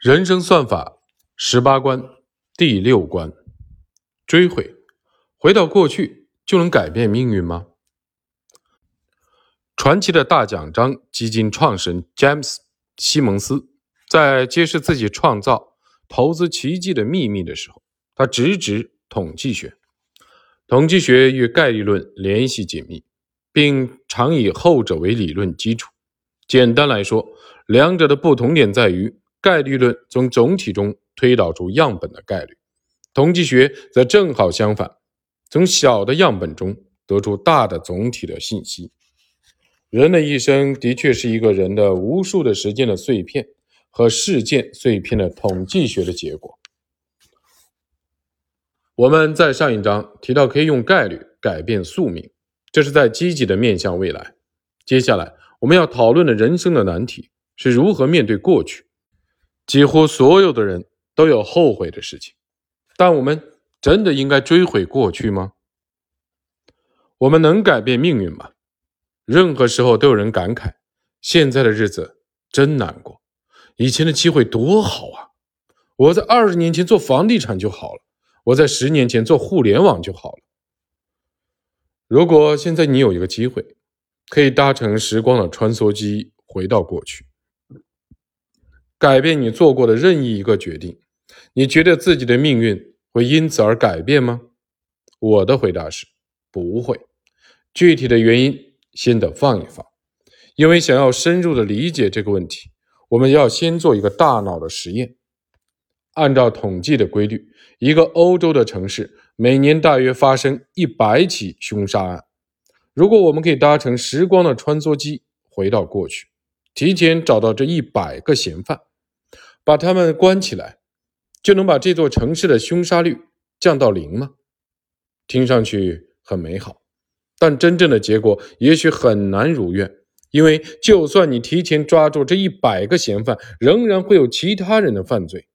人生算法十八关第六关：追悔。回到过去就能改变命运吗？传奇的大奖章基金创始人詹姆斯·西蒙斯在揭示自己创造投资奇迹的秘密的时候，他直指统计学。统计学与概率论联系紧密，并常以后者为理论基础。简单来说，两者的不同点在于。概率论从总体中推导出样本的概率，统计学则正好相反，从小的样本中得出大的总体的信息。人的一生的确是一个人的无数的时间的碎片和事件碎片的统计学的结果。我们在上一章提到可以用概率改变宿命，这是在积极的面向未来。接下来我们要讨论的人生的难题是如何面对过去。几乎所有的人都有后悔的事情，但我们真的应该追悔过去吗？我们能改变命运吗？任何时候都有人感慨：现在的日子真难过，以前的机会多好啊！我在二十年前做房地产就好了，我在十年前做互联网就好了。如果现在你有一个机会，可以搭乘时光的穿梭机回到过去。改变你做过的任意一个决定，你觉得自己的命运会因此而改变吗？我的回答是不会。具体的原因先得放一放，因为想要深入的理解这个问题，我们要先做一个大脑的实验。按照统计的规律，一个欧洲的城市每年大约发生一百起凶杀案。如果我们可以搭乘时光的穿梭机回到过去，提前找到这一百个嫌犯。把他们关起来，就能把这座城市的凶杀率降到零吗？听上去很美好，但真正的结果也许很难如愿。因为就算你提前抓住这一百个嫌犯，仍然会有其他人的犯罪。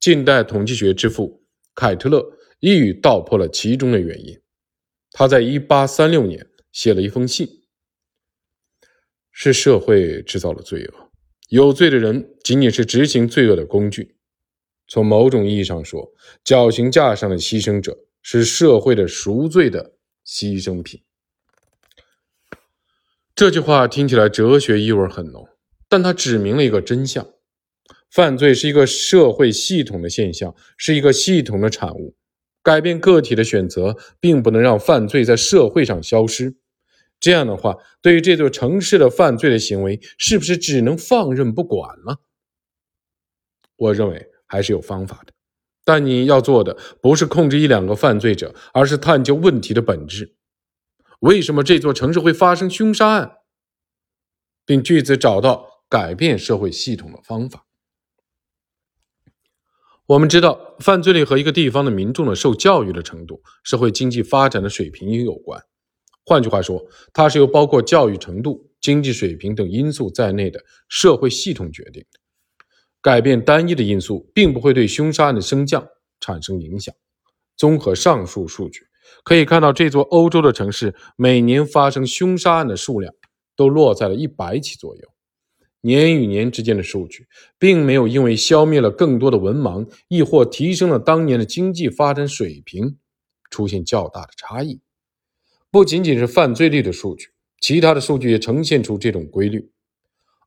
近代统计学之父凯特勒一语道破了其中的原因。他在一八三六年写了一封信：“是社会制造了罪恶。”有罪的人仅仅是执行罪恶的工具。从某种意义上说，绞刑架上的牺牲者是社会的赎罪的牺牲品。这句话听起来哲学意味很浓，但它指明了一个真相：犯罪是一个社会系统的现象，是一个系统的产物。改变个体的选择，并不能让犯罪在社会上消失。这样的话，对于这座城市的犯罪的行为，是不是只能放任不管了？我认为还是有方法的，但你要做的不是控制一两个犯罪者，而是探究问题的本质：为什么这座城市会发生凶杀案，并据此找到改变社会系统的方法。我们知道，犯罪率和一个地方的民众的受教育的程度、社会经济发展的水平也有关。换句话说，它是由包括教育程度、经济水平等因素在内的社会系统决定的。改变单一的因素，并不会对凶杀案的升降产生影响。综合上述数据，可以看到这座欧洲的城市每年发生凶杀案的数量都落在了一百起左右。年与年之间的数据，并没有因为消灭了更多的文盲，亦或提升了当年的经济发展水平，出现较大的差异。不仅仅是犯罪率的数据，其他的数据也呈现出这种规律。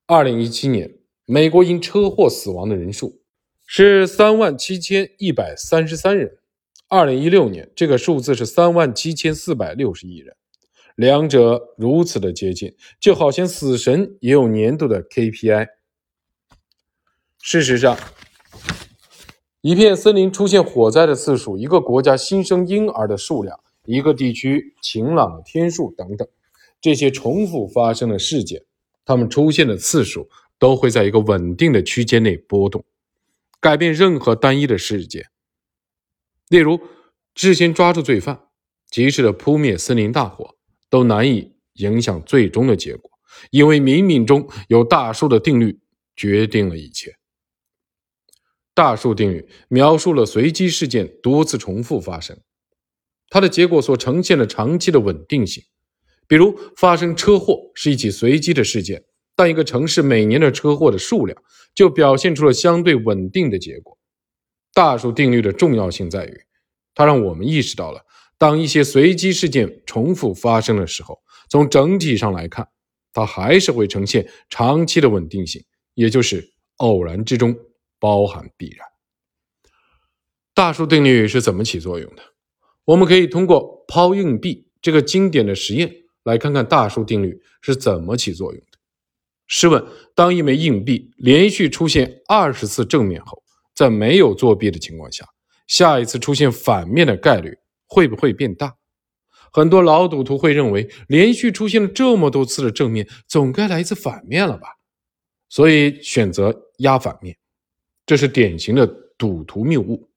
二零一七年，美国因车祸死亡的人数是三万七千一百三十三人；二零一六年，这个数字是三万七千四百六十亿人。两者如此的接近，就好像死神也有年度的 KPI。事实上，一片森林出现火灾的次数，一个国家新生婴儿的数量。一个地区晴朗的天数等等，这些重复发生的事件，它们出现的次数都会在一个稳定的区间内波动。改变任何单一的事件，例如事先抓住罪犯、及时的扑灭森林大火，都难以影响最终的结果，因为冥冥中有大数的定律决定了一切。大数定律描述了随机事件多次重复发生。它的结果所呈现的长期的稳定性，比如发生车祸是一起随机的事件，但一个城市每年的车祸的数量就表现出了相对稳定的结果。大数定律的重要性在于，它让我们意识到了，当一些随机事件重复发生的时候，从整体上来看，它还是会呈现长期的稳定性，也就是偶然之中包含必然。大数定律是怎么起作用的？我们可以通过抛硬币这个经典的实验来看看大数定律是怎么起作用的。试问，当一枚硬币连续出现二十次正面后，在没有作弊的情况下，下一次出现反面的概率会不会变大？很多老赌徒会认为，连续出现了这么多次的正面，总该来一次反面了吧？所以选择压反面，这是典型的赌徒谬误。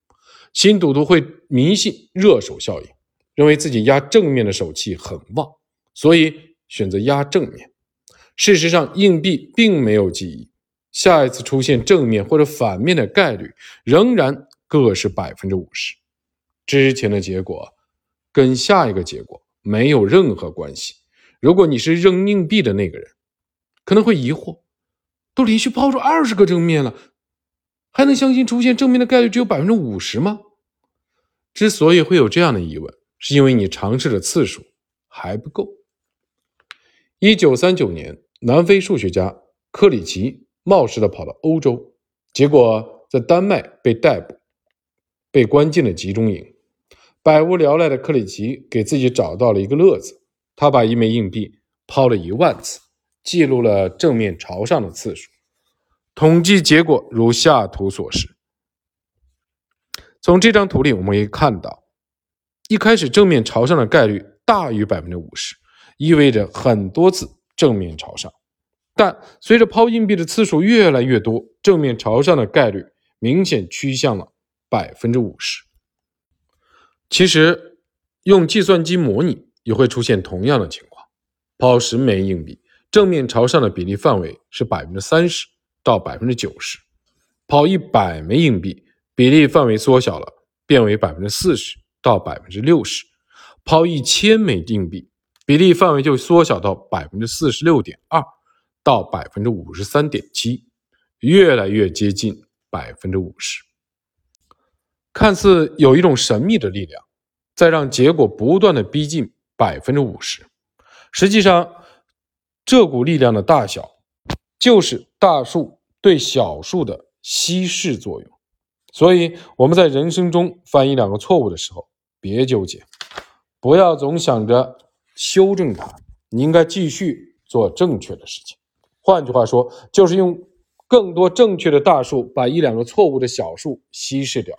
新赌徒会迷信热手效应，认为自己压正面的手气很旺，所以选择压正面。事实上，硬币并没有记忆，下一次出现正面或者反面的概率仍然各是百分之五十。之前的结果跟下一个结果没有任何关系。如果你是扔硬币的那个人，可能会疑惑：都连续抛出二十个正面了。还能相信出现正面的概率只有百分之五十吗？之所以会有这样的疑问，是因为你尝试的次数还不够。一九三九年，南非数学家克里奇冒失的跑到欧洲，结果在丹麦被逮捕，被关进了集中营。百无聊赖的克里奇给自己找到了一个乐子，他把一枚硬币抛了一万次，记录了正面朝上的次数。统计结果如下图所示。从这张图里，我们可以看到，一开始正面朝上的概率大于百分之五十，意味着很多次正面朝上。但随着抛硬币的次数越来越多，正面朝上的概率明显趋向了百分之五十。其实，用计算机模拟也会出现同样的情况：抛十枚硬币，正面朝上的比例范围是百分之三十。到百分之九十，抛一百枚硬币，比例范围缩小了，变为百分之四十到百分之六十；抛一千枚硬币，比例范围就缩小到百分之四十六点二到百分之五十三点七，越来越接近百分之五十。看似有一种神秘的力量，在让结果不断的逼近百分之五十，实际上，这股力量的大小。就是大数对小数的稀释作用，所以我们在人生中犯一两个错误的时候，别纠结，不要总想着修正它，你应该继续做正确的事情。换句话说，就是用更多正确的大数把一两个错误的小数稀释掉。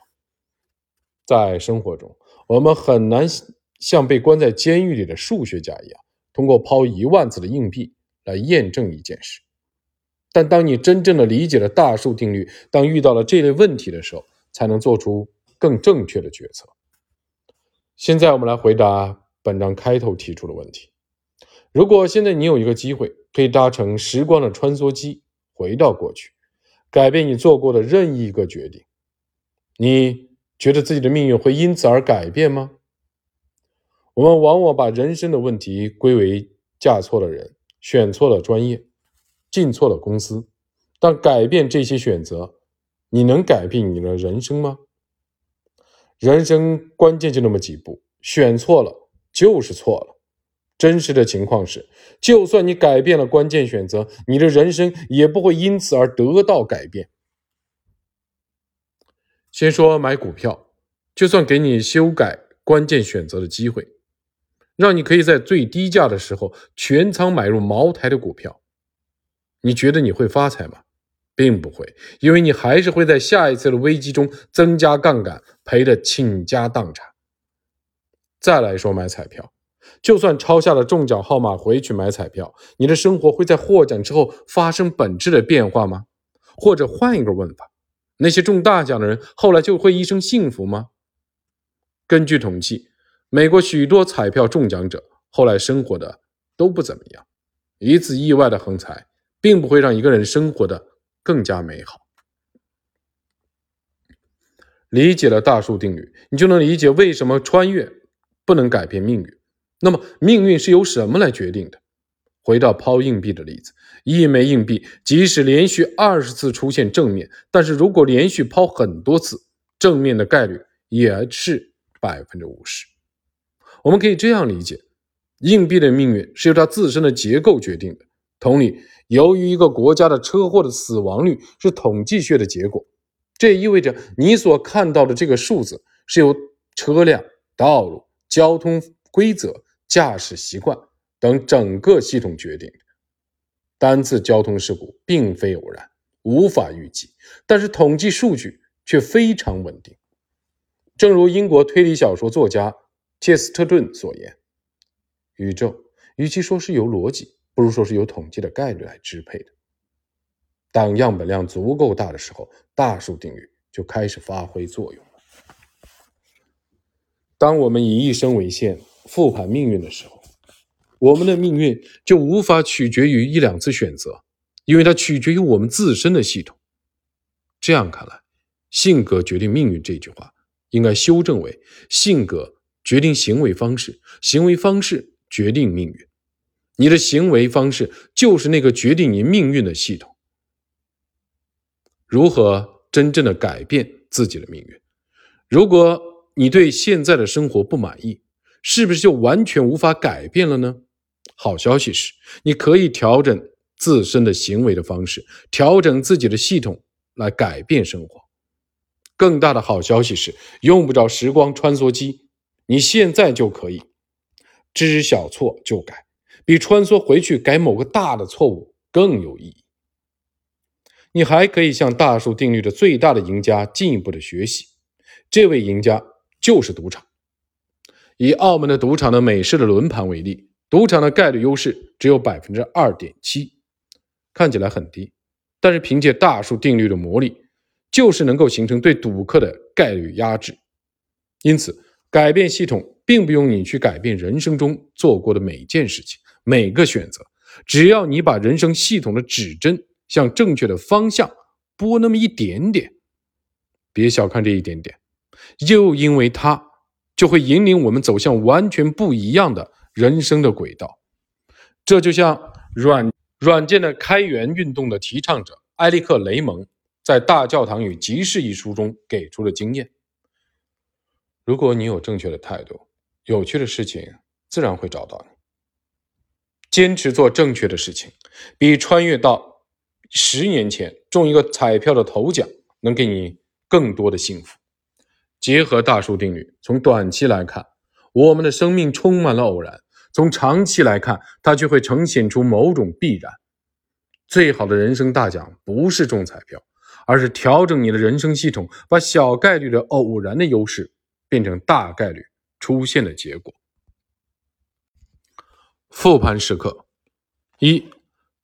在生活中，我们很难像被关在监狱里的数学家一样，通过抛一万次的硬币来验证一件事。但当你真正的理解了大数定律，当遇到了这类问题的时候，才能做出更正确的决策。现在我们来回答本章开头提出的问题：如果现在你有一个机会，可以搭乘时光的穿梭机回到过去，改变你做过的任意一个决定，你觉得自己的命运会因此而改变吗？我们往往把人生的问题归为嫁错了人，选错了专业。进错了公司，但改变这些选择，你能改变你的人生吗？人生关键就那么几步，选错了就是错了。真实的情况是，就算你改变了关键选择，你的人生也不会因此而得到改变。先说买股票，就算给你修改关键选择的机会，让你可以在最低价的时候全仓买入茅台的股票。你觉得你会发财吗？并不会，因为你还是会在下一次的危机中增加杠杆，赔得倾家荡产。再来说买彩票，就算抄下了中奖号码回去买彩票，你的生活会在获奖之后发生本质的变化吗？或者换一个问法，那些中大奖的人后来就会一生幸福吗？根据统计，美国许多彩票中奖者后来生活的都不怎么样，一次意外的横财。并不会让一个人生活的更加美好。理解了大数定律，你就能理解为什么穿越不能改变命运。那么，命运是由什么来决定的？回到抛硬币的例子，一枚硬币即使连续二十次出现正面，但是如果连续抛很多次，正面的概率也是百分之五十。我们可以这样理解：硬币的命运是由它自身的结构决定的。同理，由于一个国家的车祸的死亡率是统计学的结果，这意味着你所看到的这个数字是由车辆、道路、交通规则、驾驶习惯。等整个系统决定的单次交通事故并非偶然，无法预计，但是统计数据却非常稳定。正如英国推理小说作家切斯特顿所言：“宇宙与其说是由逻辑，不如说是由统计的概率来支配的。当样本量足够大的时候，大数定律就开始发挥作用了。当我们以一生为限复盘命运的时候。”我们的命运就无法取决于一两次选择，因为它取决于我们自身的系统。这样看来，“性格决定命运”这句话应该修正为“性格决定行为方式，行为方式决定命运”。你的行为方式就是那个决定你命运的系统。如何真正的改变自己的命运？如果你对现在的生活不满意，是不是就完全无法改变了呢？好消息是，你可以调整自身的行为的方式，调整自己的系统来改变生活。更大的好消息是，用不着时光穿梭机，你现在就可以知晓错就改，比穿梭回去改某个大的错误更有意义。你还可以向大数定律的最大的赢家进一步的学习，这位赢家就是赌场。以澳门的赌场的美式的轮盘为例。赌场的概率优势只有百分之二点七，看起来很低，但是凭借大数定律的魔力，就是能够形成对赌客的概率压制。因此，改变系统并不用你去改变人生中做过的每件事情、每个选择，只要你把人生系统的指针向正确的方向拨那么一点点，别小看这一点点，又因为它就会引领我们走向完全不一样的。人生的轨道，这就像软软件的开源运动的提倡者埃利克·雷蒙在《大教堂与集市》一书中给出的经验：如果你有正确的态度，有趣的事情自然会找到你。坚持做正确的事情，比穿越到十年前中一个彩票的头奖能给你更多的幸福。结合大数定律，从短期来看，我们的生命充满了偶然。从长期来看，它就会呈现出某种必然。最好的人生大奖不是中彩票，而是调整你的人生系统，把小概率的偶然的优势变成大概率出现的结果。复盘时刻一：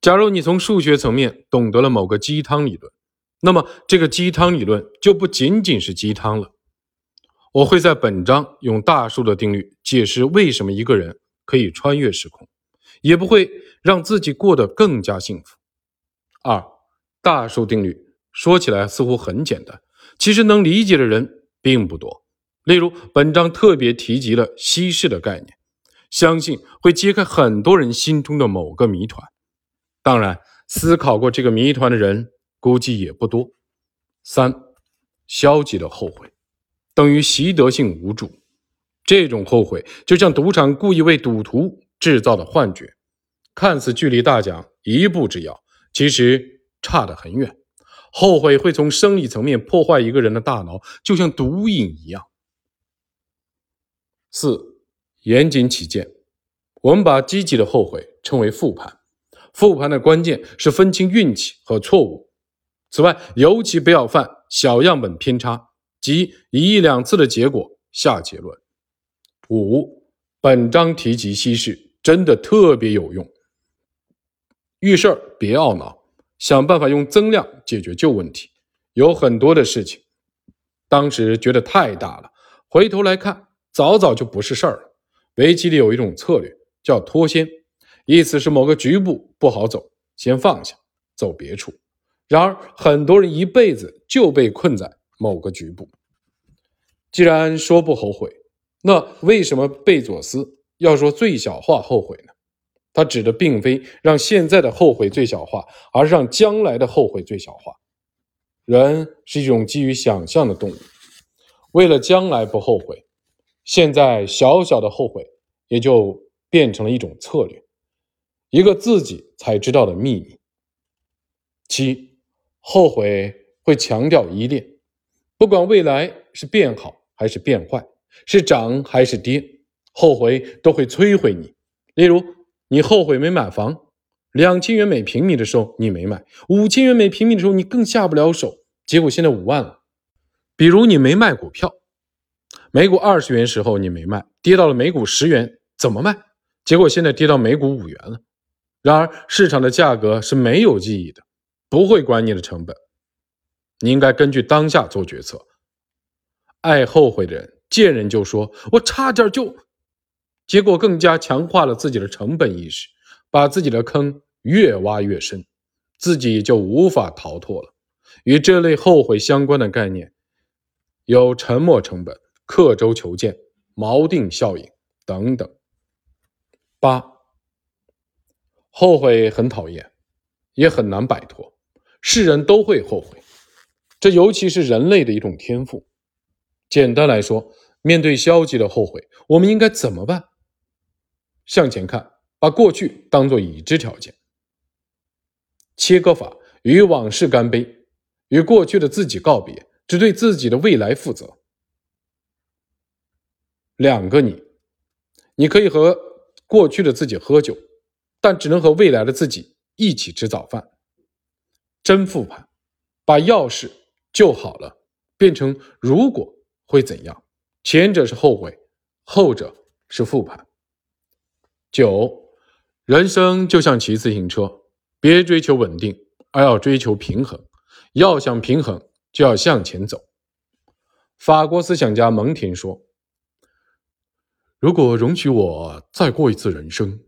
假如你从数学层面懂得了某个鸡汤理论，那么这个鸡汤理论就不仅仅是鸡汤了。我会在本章用大数的定律解释为什么一个人。可以穿越时空，也不会让自己过得更加幸福。二，大数定律说起来似乎很简单，其实能理解的人并不多。例如，本章特别提及了稀释的概念，相信会揭开很多人心中的某个谜团。当然，思考过这个谜团的人估计也不多。三，消极的后悔等于习得性无助。这种后悔就像赌场故意为赌徒制造的幻觉，看似距离大奖一步之遥，其实差得很远。后悔会从生理层面破坏一个人的大脑，就像毒瘾一样。四，严谨起见，我们把积极的后悔称为复盘。复盘的关键是分清运气和错误。此外，尤其不要犯小样本偏差，即以一两次的结果下结论。五，本章提及稀释真的特别有用。遇事儿别懊恼，想办法用增量解决旧问题。有很多的事情，当时觉得太大了，回头来看，早早就不是事儿了。围棋里有一种策略叫脱先，意思是某个局部不好走，先放下，走别处。然而，很多人一辈子就被困在某个局部。既然说不后悔。那为什么贝佐斯要说最小化后悔呢？他指的并非让现在的后悔最小化，而是让将来的后悔最小化。人是一种基于想象的动物，为了将来不后悔，现在小小的后悔也就变成了一种策略，一个自己才知道的秘密。七，后悔会强调依恋，不管未来是变好还是变坏，是涨还是跌，后悔都会摧毁你。例如，你后悔没买房，两千元每平米的时候你没买，五千元每平米的时候你更下不了手。结果现在五万了。比如你没卖股票，每股二十元时候你没卖，跌到了每股十元，怎么卖？结果现在跌到每股五元了。然而市场的价格是没有记忆的，不会管你的成本。你应该根据当下做决策。爱后悔的人见人就说：“我差点就……”结果更加强化了自己的成本意识，把自己的坑越挖越深，自己就无法逃脱了。与这类后悔相关的概念有沉没成本、刻舟求剑、锚定效应等等。八，后悔很讨厌，也很难摆脱，世人都会后悔，这尤其是人类的一种天赋。简单来说，面对消极的后悔，我们应该怎么办？向前看，把过去当做已知条件。切割法与往事干杯。与过去的自己告别，只对自己的未来负责。两个你，你可以和过去的自己喝酒，但只能和未来的自己一起吃早饭。真复盘，把钥匙就好了，变成如果会怎样？前者是后悔，后者是复盘。九，人生就像骑自行车，别追求稳定，而要追求平衡。要想平衡，就要向前走。法国思想家蒙田说：“如果容许我再过一次人生，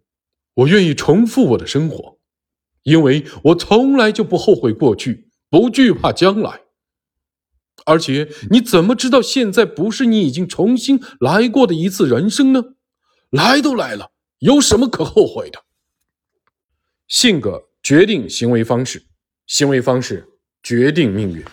我愿意重复我的生活，因为我从来就不后悔过去，不惧怕将来。而且，你怎么知道现在不是你已经重新来过的一次人生呢？来都来了，有什么可后悔的？性格决定行为方式，行为方式。”决定命运。